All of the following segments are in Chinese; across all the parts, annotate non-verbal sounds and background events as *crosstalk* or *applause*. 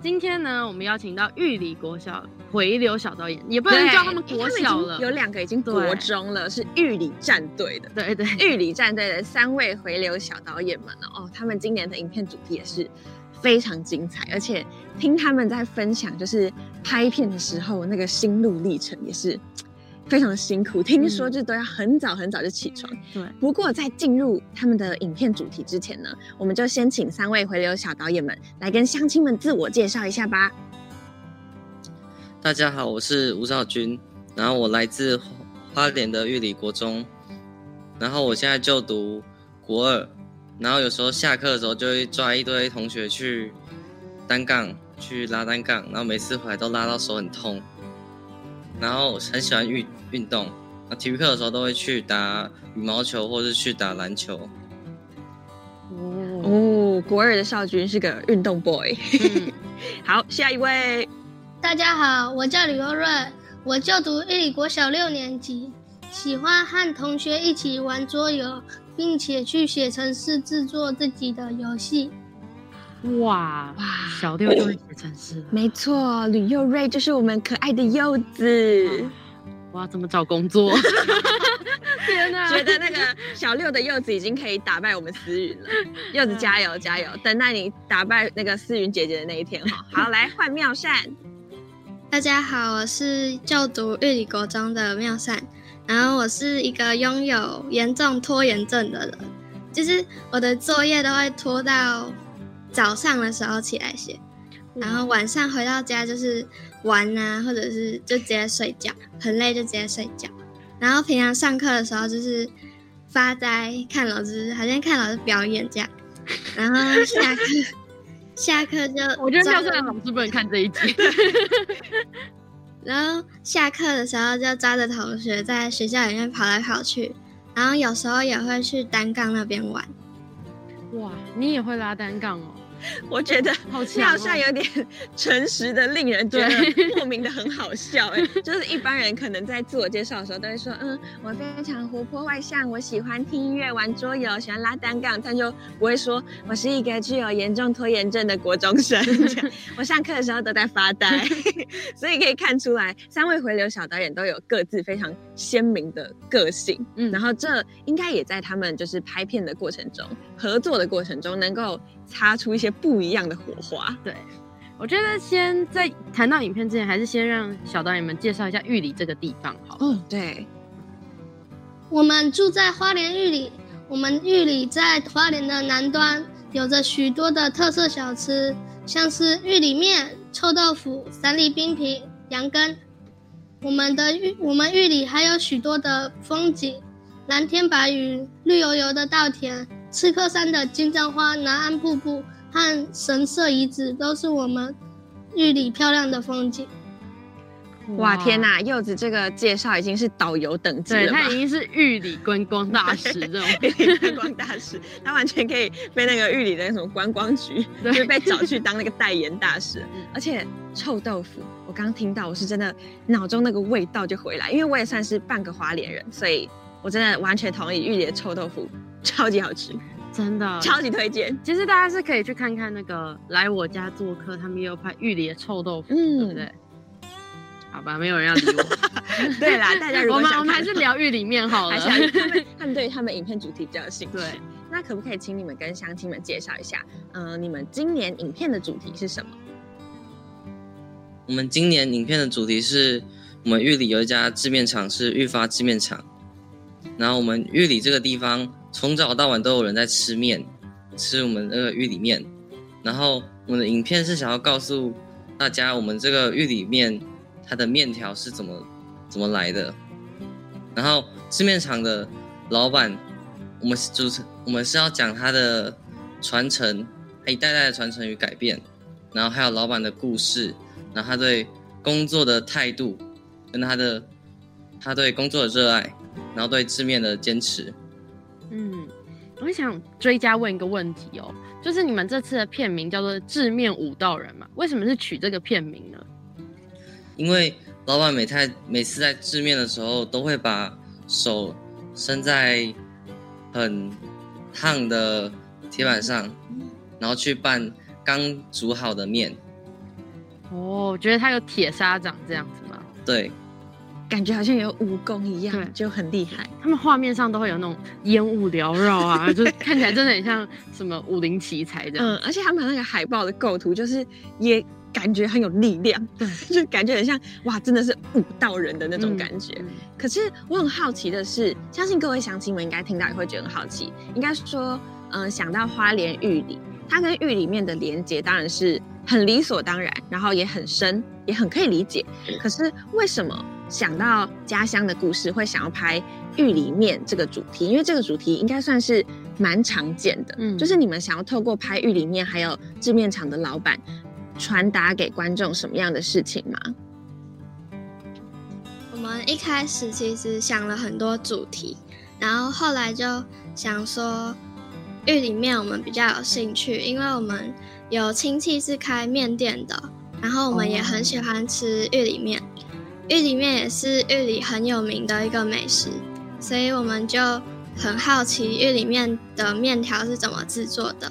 今天呢，我们邀请到玉里国小回流小导演，也不能叫他们国小了，有两个已经国中了，是玉里战队的。对对，玉里战队的三位回流小导演们哦，他们今年的影片主题也是非常精彩，而且听他们在分享，就是拍片的时候那个心路历程也是。非常的辛苦，听说就都要很早很早就起床。对，不过在进入他们的影片主题之前呢，我们就先请三位回流小导演们来跟乡亲们自我介绍一下吧。大家好，我是吴少军，然后我来自花莲的玉里国中，然后我现在就读国二，然后有时候下课的时候就会抓一堆同学去单杠去拉单杠，然后每次回来都拉到手很痛。然后很喜欢运运动，那体育课的时候都会去打羽毛球或者去打篮球。哦，国二的少君是个运动 boy。*laughs* 好，下一位。大家好，我叫李优瑞，我就读一里国小六年级，喜欢和同学一起玩桌游，并且去写程式制作自己的游戏。哇哇，小六就会写程式，没错，吕佑瑞就是我们可爱的柚子。哇，怎么找工作？*laughs* 天哪！觉得那个小六的柚子已经可以打败我们思云了。柚子加油加油，等待你打败那个思云姐姐的那一天哈。好，来换妙善。*laughs* 大家好，我是就读玉里国中的妙善，然后我是一个拥有严重拖延症的人，就是我的作业都会拖到。早上的时候起来写，然后晚上回到家就是玩啊，或者是就直接睡觉，很累就直接睡觉。然后平常上课的时候就是发呆看老师，好像看老师表演这样。然后下课下课就 *laughs* 我觉得教室老师不能看这一集。*laughs* 然后下课的时候就抓着同学在学校里面跑来跑去，然后有时候也会去单杠那边玩。哇，你也会拉单杠哦？*laughs* 我觉得妙善有点 *laughs* 诚实的，令人觉得 *laughs* 莫名的很好笑。哎，就是一般人可能在自我介绍的时候都会说，嗯，我非常活泼外向，我喜欢听音乐、玩桌游，喜欢拉单杠，但就不会说我是一个具有严重拖延症的国中生。我上课的时候都在发呆，所以可以看出来，三位回流小导演都有各自非常鲜明的个性。嗯，然后这应该也在他们就是拍片的过程中、合作的过程中能够。擦出一些不一样的火花。对，我觉得先在谈到影片之前，还是先让小导演们介绍一下玉里这个地方，好。哦，对，我们住在花莲玉里，我们玉里在花莲的南端，有着许多的特色小吃，像是玉里面、臭豆腐、三粒冰皮、羊羹。我们的玉，我们玉里还有许多的风景，蓝天白云，绿油油的稻田。刺客山的金针花、南安瀑布和神社遗址都是我们玉里漂亮的风景。哇，天哪！柚子这个介绍已经是导游等级了对他已经是玉里观光大使这种观光大使，*laughs* 他完全可以被那个玉里的什么观光局，就被找去当那个代言大使。*laughs* 而且臭豆腐，我刚听到，我是真的脑中那个味道就回来，因为我也算是半个花莲人，所以我真的完全同意玉里的臭豆腐。超级好吃，*laughs* 真的超级推荐。其实大家是可以去看看那个来我家做客，他们也有拍玉里的臭豆腐，对不对？好吧，没有人要理我。*laughs* 对啦，大家如果我们我们还是聊玉里面好了。他们他们对他们影片主题比较有兴趣。对，那可不可以请你们跟乡亲们介绍一下？嗯，你们今年影片的主题是什么？我们今年影片的主题是我们玉里有一家制面厂，是玉发制面厂。然后我们玉里这个地方，从早到晚都有人在吃面，吃我们那个玉里面。然后我们的影片是想要告诉大家，我们这个玉里面它的面条是怎么怎么来的。然后制面厂的老板，我们是主持，我们是要讲他的传承，他一代代的传承与改变。然后还有老板的故事，然后他对工作的态度，跟他的他对工作的热爱，然后对制面的坚持。嗯，我想追加问一个问题哦，就是你们这次的片名叫做《制面武道人》嘛？为什么是取这个片名呢？因为老板每太每次在制面的时候，都会把手伸在很烫的铁板上，然后去拌刚煮好的面。哦，我觉得他有铁砂掌这样子吗？对，感觉好像有武功一样，就很厉害。他们画面上都会有那种烟雾缭绕啊，*laughs* 就看起来真的很像什么武林奇才这样。嗯，而且他们那个海报的构图，就是也感觉很有力量，对，*laughs* 就感觉很像哇，真的是武道人的那种感觉。可是我很好奇的是，相信各位乡亲们应该听到也会觉得很好奇，应该说，嗯，想到花莲玉里，它跟玉里面的连接当然是。很理所当然，然后也很深，也很可以理解。可是为什么想到家乡的故事，会想要拍玉里面这个主题？因为这个主题应该算是蛮常见的。嗯，就是你们想要透过拍玉里面，还有制面厂的老板，传达给观众什么样的事情吗？我们一开始其实想了很多主题，然后后来就想说玉里面我们比较有兴趣，因为我们。有亲戚是开面店的，然后我们也很喜欢吃玉里面，玉里面也是玉里很有名的一个美食，所以我们就很好奇玉里面的面条是怎么制作的，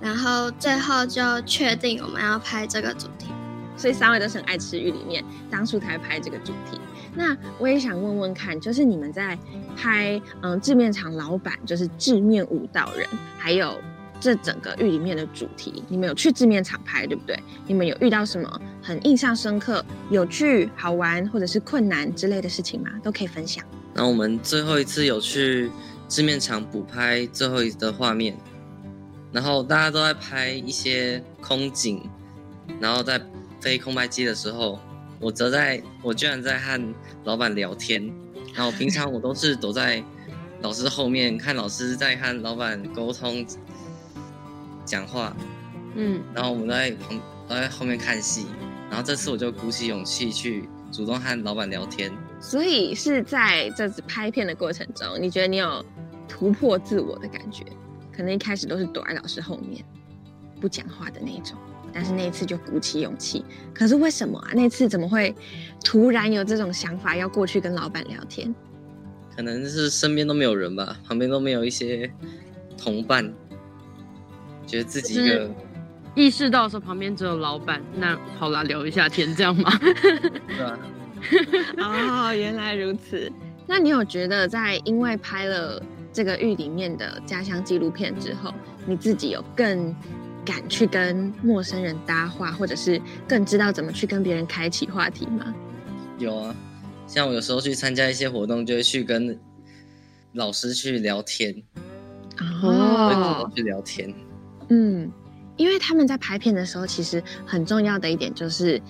然后最后就确定我们要拍这个主题，所以三位都是很爱吃玉里面，当初才拍这个主题。那我也想问问看，就是你们在拍嗯制面厂老板，就是制面五道人，还有。这整个玉里面的主题，你们有去制面厂拍，对不对？你们有遇到什么很印象深刻、有趣、好玩，或者是困难之类的事情吗？都可以分享。那我们最后一次有去制面厂补拍最后一的画面，然后大家都在拍一些空景，然后在飞空拍机的时候，我则在我居然在和老板聊天。然后平常我都是躲在老师后面看老师在和老板沟通。讲话，嗯，然后我们都在旁都在后面看戏，然后这次我就鼓起勇气去主动和老板聊天。所以是在这次拍片的过程中，你觉得你有突破自我的感觉？可能一开始都是躲在老师后面不讲话的那种，但是那一次就鼓起勇气。可是为什么啊？那次怎么会突然有这种想法要过去跟老板聊天？可能是身边都没有人吧，旁边都没有一些同伴。觉得自己一个意识到说旁边只有老板，那好啦，聊一下天，这样吗？对啊。*laughs* 哦，原来如此。那你有觉得在因为拍了这个玉里面的家乡纪录片之后，你自己有更敢去跟陌生人搭话，或者是更知道怎么去跟别人开启话题吗？有啊，像我有时候去参加一些活动，就会去跟老师去聊天。哦。去聊天。嗯，因为他们在拍片的时候，其实很重要的一点就是，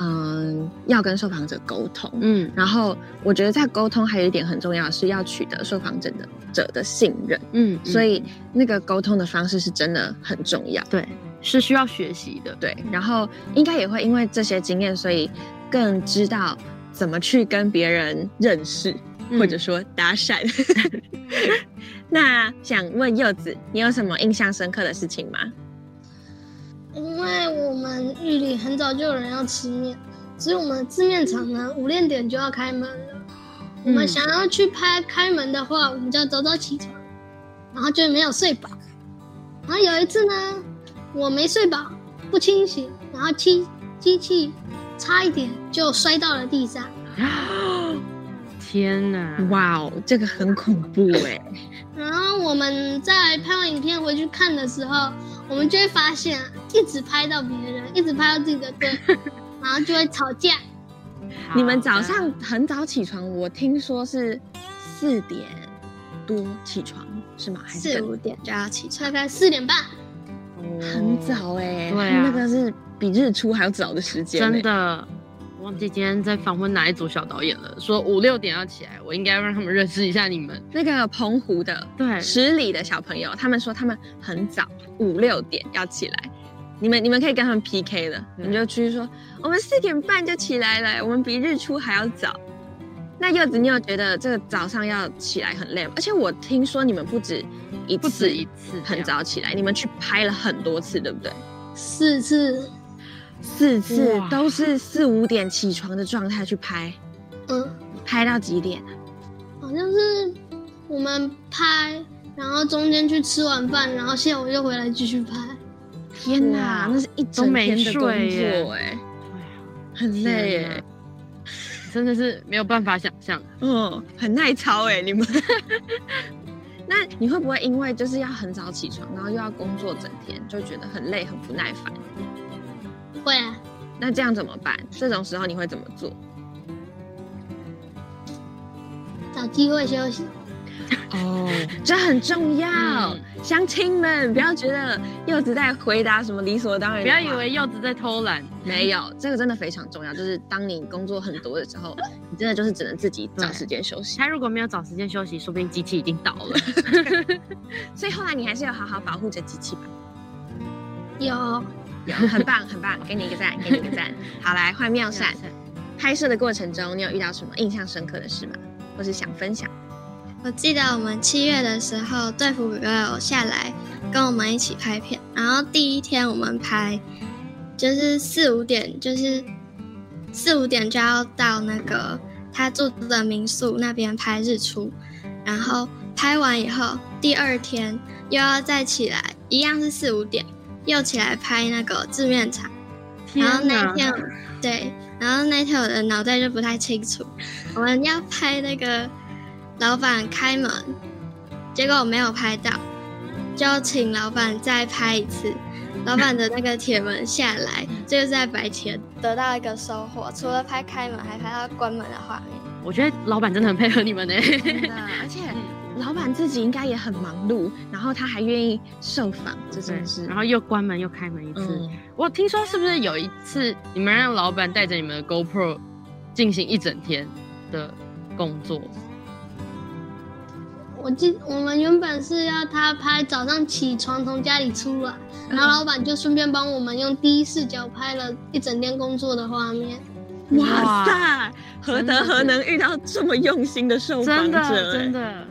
嗯，要跟受访者沟通。嗯，然后我觉得在沟通还有一点很重要，是要取得受访者的者的信任。嗯，所以那个沟通的方式是真的很重要。对，是需要学习的。对，然后应该也会因为这些经验，所以更知道怎么去跟别人认识，或者说搭讪。*laughs* 那想问柚子，你有什么印象深刻的事情吗？因为我们玉里很早就有人要吃面，所以我们制面厂呢五六点就要开门了。我们想要去拍开门的话，我们就要早早起床，然后就没有睡饱。然后有一次呢，我没睡饱，不清醒，然后机机器差一点就摔到了地上。天哪！哇哦，这个很恐怖哎。*laughs* 然后我们在拍完影片回去看的时候，我们就会发现，一直拍到别人，一直拍到自己的队，*laughs* 然后就会吵架。你们早上很早起床，我听说是四点多起床是吗？还是四五点就要起床？大概四点半，很早哎。对啊，那个是比日出还要早的时间。真的。忘记今天在访问哪一组小导演了，说五六点要起来，我应该让他们认识一下你们。那个澎湖的对十里的小朋友，他们说他们很早五六点要起来，你们你们可以跟他们 PK 的，你就去说我们四点半就起来了，我们比日出还要早。那柚子，你有觉得这个早上要起来很累吗？而且我听说你们不止一次，不止一次很早起来，你们去拍了很多次，对不对？四次，四次都是四五点起床的状态去拍，嗯，拍到几点啊？好像是我们拍，然后中间去吃晚饭，然后下午又回来继续拍。天哪，那是一整天的工作哎，哎呀很累哎，真的是没有办法想象。嗯，很耐操哎，你们。*laughs* 那你会不会因为就是要很早起床，然后又要工作整天，就觉得很累、很不耐烦？会啊，那这样怎么办？这种时候你会怎么做？找机会休息。哦，*laughs* 这很重要。嗯乡亲们，不要觉得柚子在回答什么理所当然，不要以为柚子在偷懒，没有，这个真的非常重要。就是当你工作很多的时候，*laughs* 你真的就是只能自己找对时间休息。他如果没有找时间休息，说不定机器已经倒了。*laughs* 所以后来你还是要好好保护着机器吧。有，很棒，很棒，给你一个赞，给你一个赞。*laughs* 好，来换妙善。拍摄的过程中，你有遇到什么印象深刻的事吗？或是想分享？我记得我们七月的时候，队服哥哥有下来跟我们一起拍片。然后第一天我们拍，就是四五点，就是四五点就要到那个他住的民宿那边拍日出。然后拍完以后，第二天又要再起来，一样是四五点，又起来拍那个字面场。然后那天，对，然后那天我的脑袋就不太清楚，我们要拍那个老板开门，结果我没有拍到，就请老板再拍一次。老板的那个铁门下来，就是在白天得到一个收获，除了拍开门，还拍到关门的画面。我觉得老板真的很配合你们呢。而且 *laughs* 老板自己应该也很忙碌，然后他还愿意受访，这真的是。然后又关门又开门一次。嗯，我听说是不是有一次你们让老板带着你们的 GoPro 进行一整天的工作？我记我们原本是要他拍早上起床从家里出来，然后老板就顺便帮我们用第一视角拍了一整天工作的画面。哇塞，何德何能遇到这么用心的受访真者？的真的，的，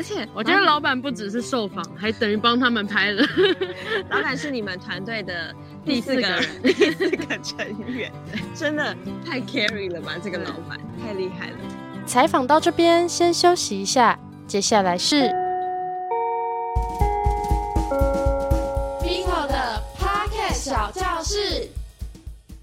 而且我觉得老板不只是受访，还等于帮他们拍了。*laughs* 老板是你们团队的第 *laughs* 第四个四个人 *laughs* 第四个成员，真的太 carry 了吧？这个老板太厉害了。采访到这边，先休息一下，接下来是 Vito 的 Pocket 小教室。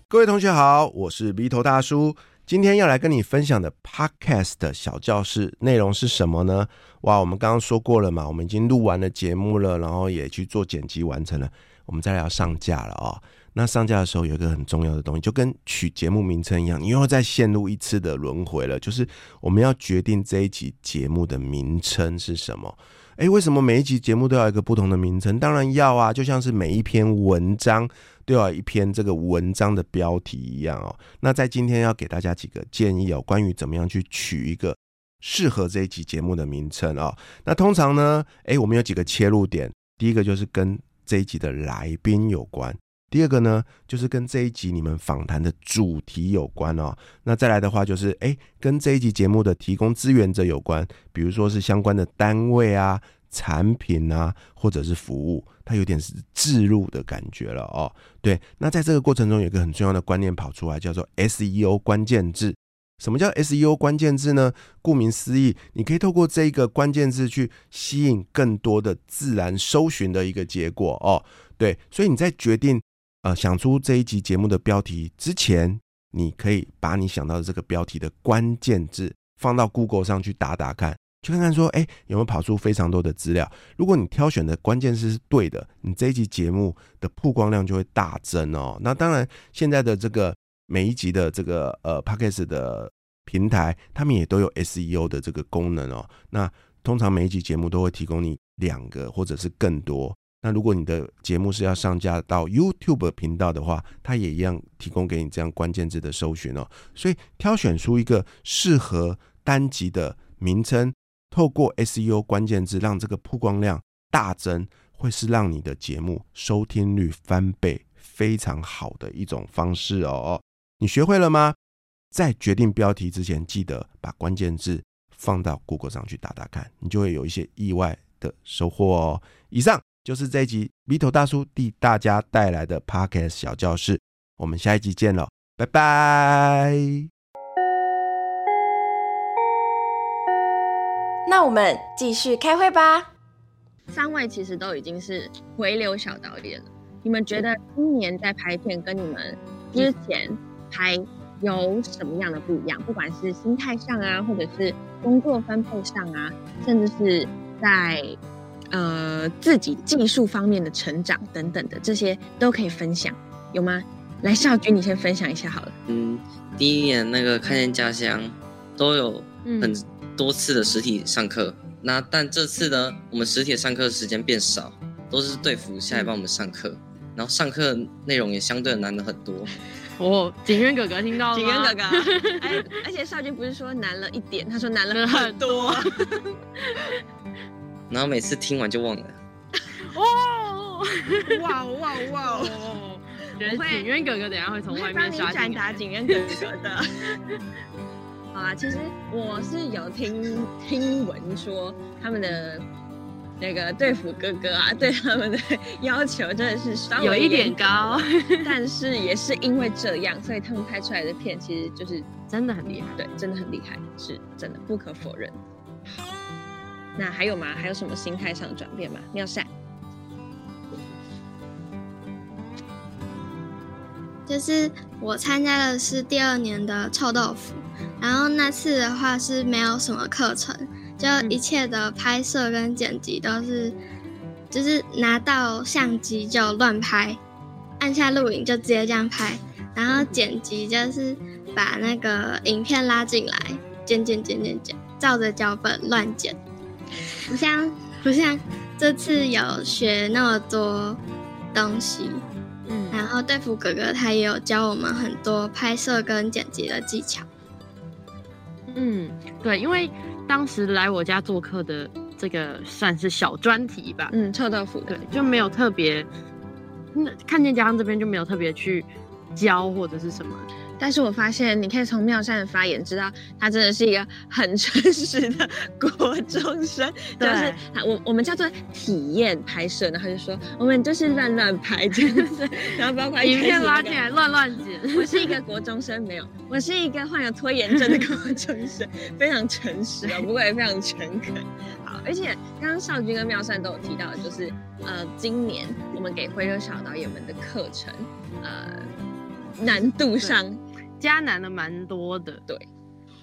各位同学好，我是鼻头大叔。今天要来跟你分享的 Podcast 的小教室内容是什么呢？哇，我们刚刚说过了嘛，我们已经录完了节目了，然后也去做剪辑完成了，我们再来要上架了哦。那上架的时候有一个很重要的东西，就跟取节目名称一样，你又要再陷入一次的轮回了，就是我们要决定这一集节目的名称是什么。诶，为什么每一集节目都要一个不同的名称？当然要啊，就像是每一篇文章都要一篇这个文章的标题一样哦。那在今天要给大家几个建议哦，关于怎么样去取一个适合这一集节目的名称哦。那通常呢，诶，我们有几个切入点，第一个就是跟这一集的来宾有关。第二个呢，就是跟这一集你们访谈的主题有关哦。那再来的话，就是诶，跟这一集节目的提供资源者有关，比如说是相关的单位啊、产品啊，或者是服务，它有点是置入的感觉了哦。对，那在这个过程中，有一个很重要的观念跑出来，叫做 SEO 关键字。什么叫 SEO 关键字呢？顾名思义，你可以透过这一个关键字去吸引更多的自然搜寻的一个结果哦。对，所以你在决定呃想出这一集节目的标题之前，你可以把你想到的这个标题的关键字放到 Google 上去打打看，去看看说，哎，有没有跑出非常多的资料。如果你挑选的关键字是对的，你这一集节目的曝光量就会大增哦。那当然，现在的这个每一集的这个呃 p a c k a g e 的平台，他们也都有 SEO 的这个功能哦。那通常每一集节目都会提供你两个或者是更多。那如果你的节目是要上架到 YouTube 频道的话，它也一样提供给你这样关键字的搜寻哦。所以挑选出一个适合单集的名称，透过 SEO 关键字让这个曝光量大增，会是让你的节目收听率翻倍非常好的一种方式哦。你学会了吗？在决定标题之前，记得把关键字放到 Google 上去打打看，你就会有一些意外的收获哦。以上就是这一集 Vito 大叔替大家带来的 Podcast 小教室，我们下一集见了，拜拜。那我们继续开会吧。三位其实都已经是回流小导演了，你们觉得今年在拍片跟你们之前拍有什么样的不一样？不管是心态上啊，或者是工作分配上啊，甚至是在呃自己技术方面的成长等等的这些都可以分享，有吗？来，少君，你先分享一下好了。嗯，第一年那个看见家乡都有很。多次的实体上课，那但这次呢，我们实体上课时间变少，都是队服下来帮我们上课，然后上课内容也相对难了很多。哦，景渊哥哥听到了景渊哥哥，*laughs* 哎，而且少君不是说难了一点，他说难了很多。*laughs* 然后每次听完就忘了。*laughs* 哦，哇哇哇！觉得景渊哥哥等下会从外面刷转达景渊哥哥的。好啊，其实我是有听听闻说他们的那个队服哥哥啊，*laughs* 对他们的要求真的是稍微有一点高，*laughs* 但是也是因为这样，所以他们拍出来的片其实就是真的很厉害，对，真的很厉害，是真的不可否认。好，那还有吗？还有什么心态上的转变吗？妙善，就是我参加的是第二年的臭豆腐。然后那次的话是没有什么课程，就一切的拍摄跟剪辑都是，就是拿到相机就乱拍，按下录影就直接这样拍，然后剪辑就是把那个影片拉进来，剪剪剪剪剪，照着脚本乱剪，不像不像这次有学那么多东西，嗯，然后队服哥哥他也有教我们很多拍摄跟剪辑的技巧。嗯，对，因为当时来我家做客的这个算是小专题吧，嗯，臭豆腐，对，就没有特别，那看见家乡这边就没有特别去教或者是什么。但是我发现，你可以从妙善的发言知道，他真的是一个很诚实的国中生。就是，我我们叫做体验拍摄，然后就说我们就是乱乱拍，真的是。然后包括影片拉进来乱乱剪。*laughs* 我是一个国中生，没有，我是一个患有拖延症的国中生，非常诚实哦，不过也非常诚恳。好，而且刚刚少君跟妙善都有提到，就是呃，今年我们给回流小导演们的课程，呃，难度上。加难的蛮多的，对，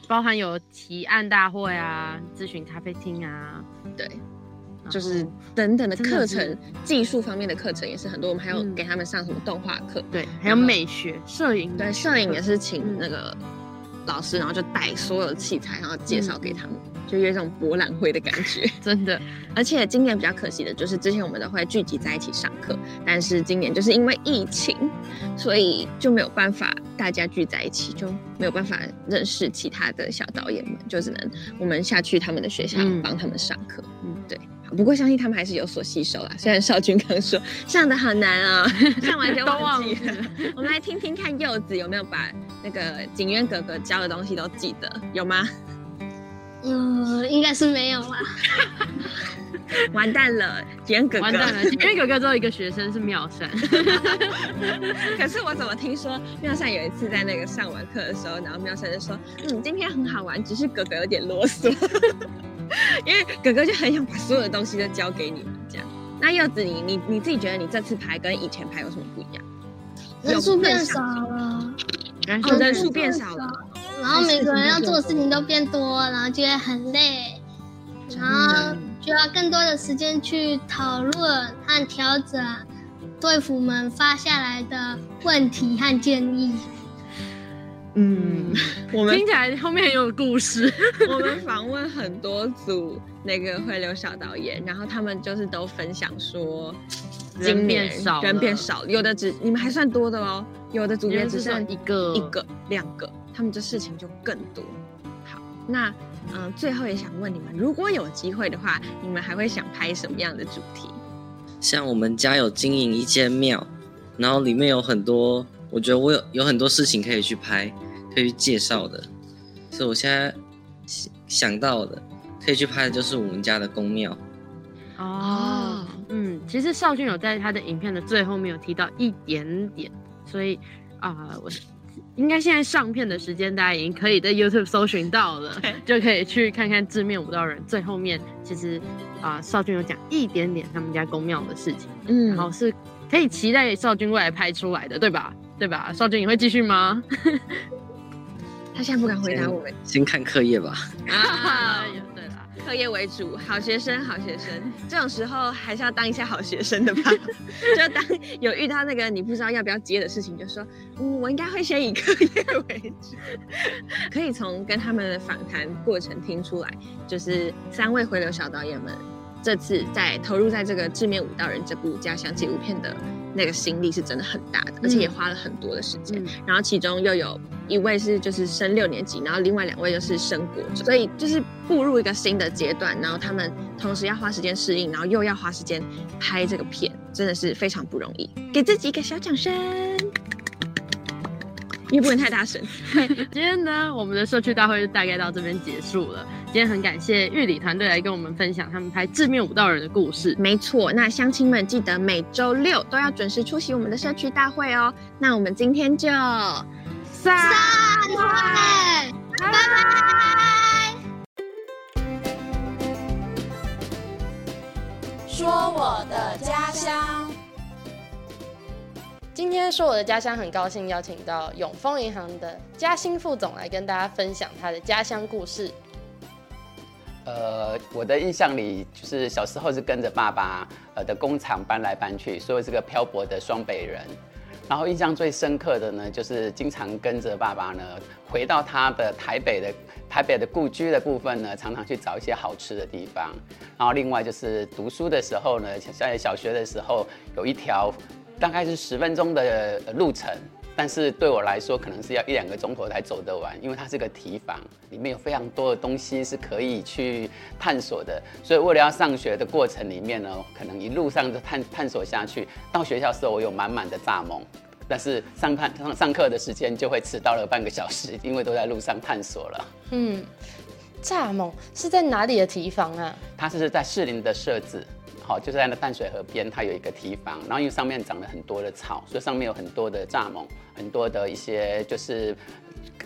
包含有提案大会啊、咨询咖啡厅啊，对，就是等等的课程，技术方面的课程也是很多。我们还有给他们上什么动画课，对，还有美学、摄影，对，摄影也是请那个老师，然后就带所有的器材，然后介绍给他们。就有一种博览会的感觉，*laughs* 真的。而且今年比较可惜的就是，之前我们都会聚集在一起上课，但是今年就是因为疫情，所以就没有办法大家聚在一起，就没有办法认识其他的小导演们，就只能我们下去他们的学校帮他们上课。嗯，对。不过相信他们还是有所吸收啦。虽然少君刚说上的好难啊，*laughs* 上完就忘记了。*laughs* 我们来听听看柚子有没有把那个景渊哥哥教的东西都记得，有吗？嗯，应该是没有吧。完蛋了，景哥哥。完蛋了，景哥哥只有一个学生是妙善。*laughs* 可是我怎么听说妙善有一次在那个上完课的时候，然后妙善就说：“嗯，今天很好玩，只是哥哥有点啰嗦。*laughs* ”因为哥哥就很想把所有的东西都交给你们这样。那柚子，你你你自己觉得你这次排跟以前排有什么不一样？人数变少了。人数变少了。然后每个人要做的事情都变多，然后觉得很累，然后就要更多的时间去讨论和调整队服们发下来的问题和建议。嗯，*laughs* 我们听起来后面很有故事。*laughs* 我们访问很多组那个会流小导演，然后他们就是都分享说，人变少，人变少，有的只你们还算多的哦，有的组别只剩一个、一个、两个。他们这事情就更多。好，那嗯，最后也想问你们，如果有机会的话，你们还会想拍什么样的主题？像我们家有经营一间庙，然后里面有很多，我觉得我有有很多事情可以去拍，可以去介绍的，所以我现在想到的可以去拍的就是我们家的宫庙。哦，嗯，其实少俊有在他的影片的最后面有提到一点点，所以啊，我应该现在上片的时间大家已经可以在 YouTube 搜寻到了，就可以去看看字面舞蹈人最后面，其实啊，少君有讲一点点他们家宫庙的事情，嗯，然后是可以期待少君未来拍出来的，对吧？对吧？少君你会继续吗？*laughs* 他现在不敢回答我们，先看课业吧。啊，对了，课业为主，好学生，好学生，这种时候还是要当一下好学生的吧。*laughs* 就当有遇到那个你不知道要不要接的事情，就说，嗯，我应该会先以课业为主。*laughs* 可以从跟他们的访谈过程听出来，就是三位回流小导演们这次在投入在这个《致面舞道人》这部家乡纪录片的。那个心力是真的很大的，而且也花了很多的时间。然后其中又有一位是就是升六年级，然后另外两位又是升国中，所以就是步入一个新的阶段。然后他们同时要花时间适应，然后又要花时间拍这个片，真的是非常不容易。给自己一个小掌声。也不能太大声。*laughs* 今天呢，我们的社区大会就大概到这边结束了。今天很感谢玉里团队来跟我们分享他们拍致命舞蹈人的故事。没错，那乡亲们记得每周六都要准时出席我们的社区大会哦。那我们今天就散会，拜拜。说我的家乡。今天说我的家乡，很高兴邀请到永丰银行的嘉兴副总来跟大家分享他的家乡故事。呃，我的印象里，就是小时候是跟着爸爸呃的工厂搬来搬去，所以是个漂泊的双北人。然后印象最深刻的呢，就是经常跟着爸爸呢回到他的台北的台北的故居的部分呢，常常去找一些好吃的地方。然后另外就是读书的时候呢，在小学的时候有一条。大概是十分钟的路程，但是对我来说可能是要一两个钟头才走得完，因为它是个提防，里面有非常多的东西是可以去探索的。所以为了要上学的过程里面呢，可能一路上就探探索下去。到学校时候我有满满的蚱蜢，但是上探上上课的时间就会迟到了半个小时，因为都在路上探索了。嗯，蚱蜢是在哪里的提防啊？它是在士林的设置。好，就是在那淡水河边，它有一个堤防，然后因为上面长了很多的草，所以上面有很多的蚱蜢，很多的一些就是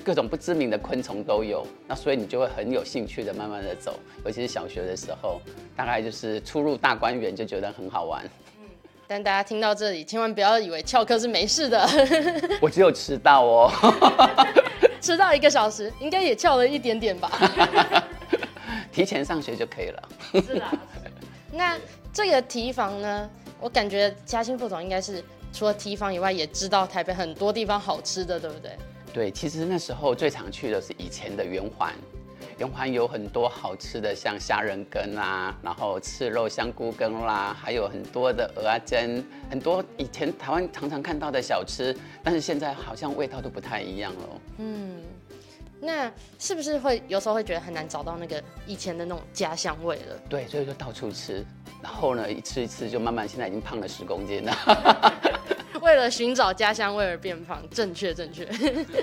各种不知名的昆虫都有。那所以你就会很有兴趣的慢慢的走，尤其是小学的时候，大概就是出入大观园就觉得很好玩。嗯，但大家听到这里，千万不要以为翘课是没事的。*laughs* 我只有迟到哦，*laughs* 迟到一个小时，应该也翘了一点点吧。*laughs* 提前上学就可以了。是的，那。这个提防呢，我感觉嘉兴副总应该是除了提防以外，也知道台北很多地方好吃的，对不对？对，其实那时候最常去的是以前的圆环，圆环有很多好吃的，像虾仁羹啊，然后赤肉香菇羹啦，还有很多的鹅啊煎，很多以前台湾常常看到的小吃，但是现在好像味道都不太一样了。嗯。那是不是会有时候会觉得很难找到那个以前的那种家乡味了？对，所以就到处吃，然后呢，一次一次就慢慢现在已经胖了十公斤了。*laughs* 为了寻找家乡味而变胖，正确正确。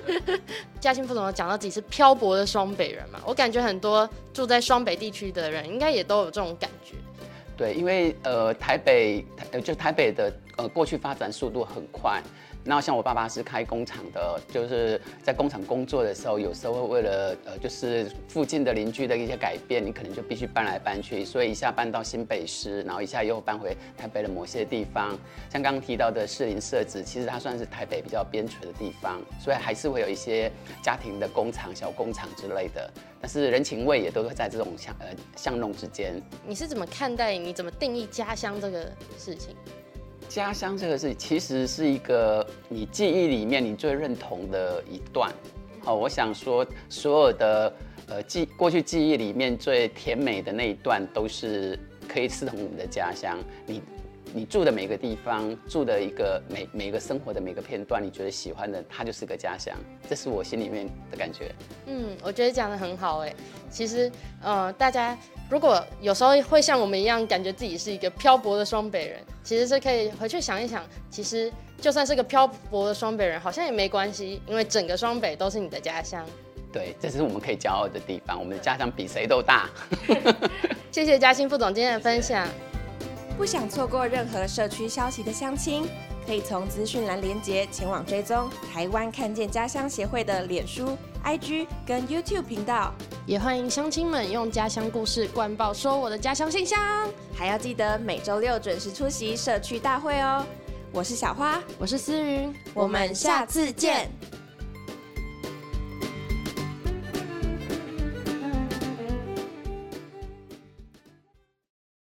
*laughs* 嘉兴副总讲到自己是漂泊的双北人嘛，我感觉很多住在双北地区的人应该也都有这种感觉。对，因为呃台北呃就台北的呃过去发展速度很快。那像我爸爸是开工厂的，就是在工厂工作的时候，有时候会为了呃，就是附近的邻居的一些改变，你可能就必须搬来搬去，所以一下搬到新北市，然后一下又搬回台北的某些地方。像刚刚提到的士林设置，其实它算是台北比较边陲的地方，所以还是会有一些家庭的工厂、小工厂之类的。但是人情味也都会在这种巷呃巷弄之间。你是怎么看待？你怎么定义家乡这个事情？家乡这个事其实是一个你记忆里面你最认同的一段，哦，我想说所有的呃记过去记忆里面最甜美的那一段都是可以刺痛你的家乡，你你住的每个地方，住的一个每每一个生活的每个片段，你觉得喜欢的，它就是个家乡。这是我心里面的感觉。嗯，我觉得讲的很好哎。其实，呃，大家如果有时候会像我们一样，感觉自己是一个漂泊的双北人，其实是可以回去想一想，其实就算是个漂泊的双北人，好像也没关系，因为整个双北都是你的家乡。对，这是我们可以骄傲的地方。我们的家乡比谁都大。*laughs* 谢谢嘉兴副总今天的分享。不想错过任何社区消息的乡亲，可以从资讯栏连接前往追踪台湾看见家乡协会的脸书、IG 跟 YouTube 频道。也欢迎乡亲们用家乡故事灌爆说我的家乡信箱，还要记得每周六准时出席社区大会哦。我是小花，我是思云，我们下次见。